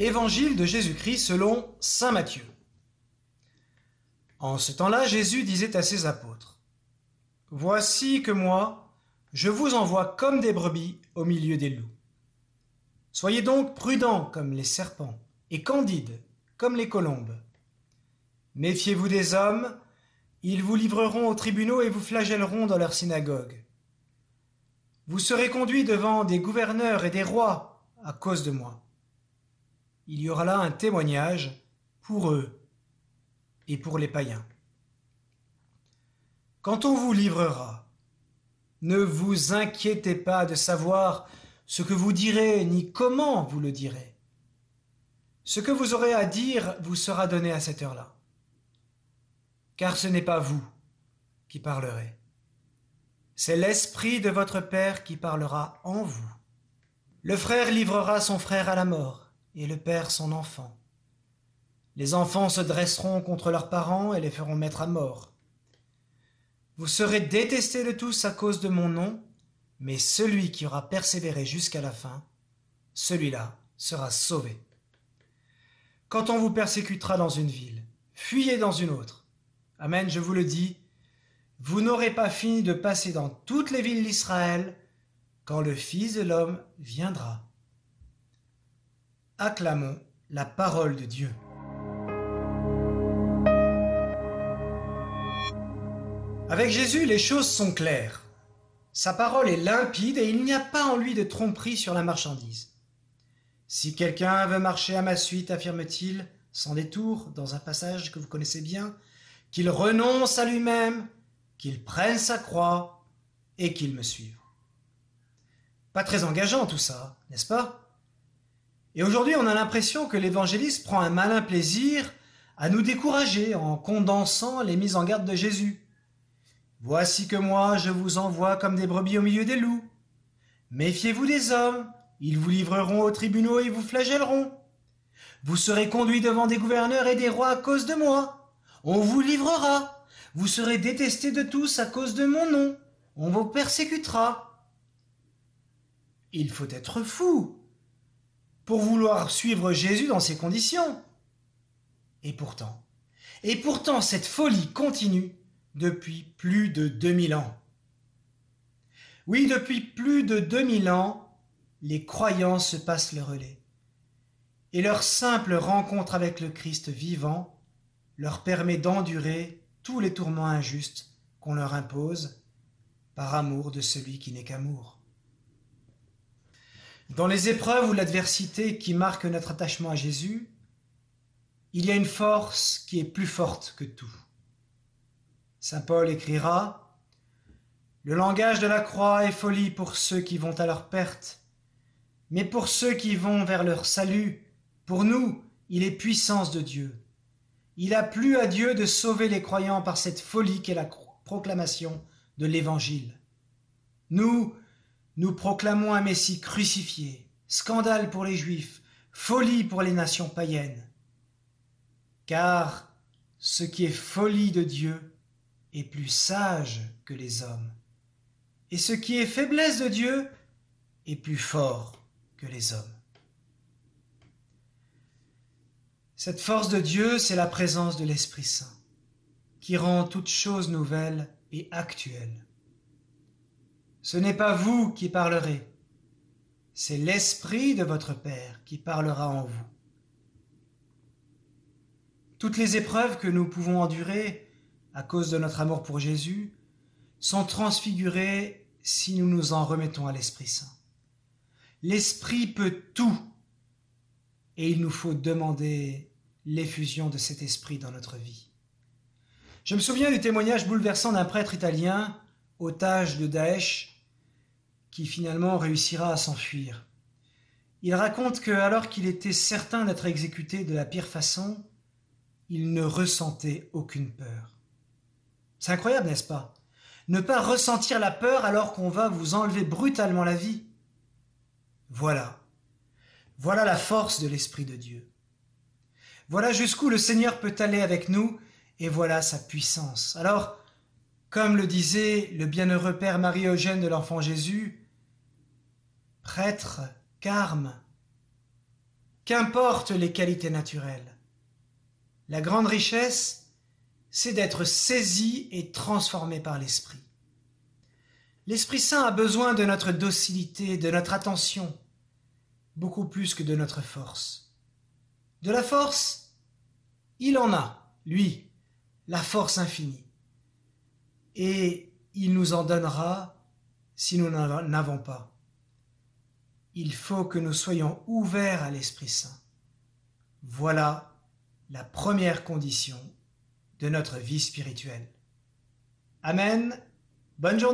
Évangile de Jésus-Christ selon Saint Matthieu. En ce temps-là, Jésus disait à ses apôtres, Voici que moi, je vous envoie comme des brebis au milieu des loups. Soyez donc prudents comme les serpents et candides comme les colombes. Méfiez-vous des hommes, ils vous livreront aux tribunaux et vous flagelleront dans leurs synagogues. Vous serez conduits devant des gouverneurs et des rois à cause de moi il y aura là un témoignage pour eux et pour les païens. Quand on vous livrera, ne vous inquiétez pas de savoir ce que vous direz ni comment vous le direz. Ce que vous aurez à dire vous sera donné à cette heure-là. Car ce n'est pas vous qui parlerez. C'est l'Esprit de votre Père qui parlera en vous. Le frère livrera son frère à la mort et le père son enfant. Les enfants se dresseront contre leurs parents et les feront mettre à mort. Vous serez détestés de tous à cause de mon nom, mais celui qui aura persévéré jusqu'à la fin, celui-là sera sauvé. Quand on vous persécutera dans une ville, fuyez dans une autre. Amen, je vous le dis, vous n'aurez pas fini de passer dans toutes les villes d'Israël quand le Fils de l'homme viendra. Acclamons la parole de Dieu. Avec Jésus, les choses sont claires. Sa parole est limpide et il n'y a pas en lui de tromperie sur la marchandise. Si quelqu'un veut marcher à ma suite, affirme-t-il, sans détour, dans un passage que vous connaissez bien, qu'il renonce à lui-même, qu'il prenne sa croix et qu'il me suive. Pas très engageant tout ça, n'est-ce pas? Et aujourd'hui, on a l'impression que l'évangéliste prend un malin plaisir à nous décourager en condensant les mises en garde de Jésus. Voici que moi, je vous envoie comme des brebis au milieu des loups. Méfiez-vous des hommes, ils vous livreront aux tribunaux et vous flagelleront. Vous serez conduits devant des gouverneurs et des rois à cause de moi. On vous livrera. Vous serez détestés de tous à cause de mon nom. On vous persécutera. Il faut être fou pour vouloir suivre Jésus dans ces conditions. Et pourtant, et pourtant cette folie continue depuis plus de 2000 ans. Oui, depuis plus de 2000 ans, les croyants se passent le relais. Et leur simple rencontre avec le Christ vivant leur permet d'endurer tous les tourments injustes qu'on leur impose par amour de celui qui n'est qu'amour. Dans les épreuves ou l'adversité qui marquent notre attachement à Jésus, il y a une force qui est plus forte que tout. Saint Paul écrira Le langage de la croix est folie pour ceux qui vont à leur perte, mais pour ceux qui vont vers leur salut, pour nous, il est puissance de Dieu. Il a plu à Dieu de sauver les croyants par cette folie qu'est la proclamation de l'Évangile. Nous, nous proclamons un Messie crucifié, scandale pour les Juifs, folie pour les nations païennes. Car ce qui est folie de Dieu est plus sage que les hommes, et ce qui est faiblesse de Dieu est plus fort que les hommes. Cette force de Dieu, c'est la présence de l'Esprit Saint, qui rend toute chose nouvelle et actuelle. Ce n'est pas vous qui parlerez, c'est l'Esprit de votre Père qui parlera en vous. Toutes les épreuves que nous pouvons endurer à cause de notre amour pour Jésus sont transfigurées si nous nous en remettons à l'Esprit Saint. L'Esprit peut tout et il nous faut demander l'effusion de cet Esprit dans notre vie. Je me souviens du témoignage bouleversant d'un prêtre italien, otage de Daesh, qui finalement réussira à s'enfuir. Il raconte que, alors qu'il était certain d'être exécuté de la pire façon, il ne ressentait aucune peur. C'est incroyable, n'est-ce pas? Ne pas ressentir la peur alors qu'on va vous enlever brutalement la vie. Voilà. Voilà la force de l'Esprit de Dieu. Voilà jusqu'où le Seigneur peut aller avec nous, et voilà sa puissance. Alors, comme le disait le bienheureux Père Marie-Eugène de l'Enfant Jésus, prêtre, carme, Qu'importent les qualités naturelles. La grande richesse, c'est d'être saisi et transformé par l'Esprit. L'Esprit Saint a besoin de notre docilité, de notre attention, beaucoup plus que de notre force. De la force, il en a, lui, la force infinie. Et il nous en donnera si nous n'en avons pas. Il faut que nous soyons ouverts à l'Esprit Saint. Voilà la première condition de notre vie spirituelle. Amen. Bonne journée.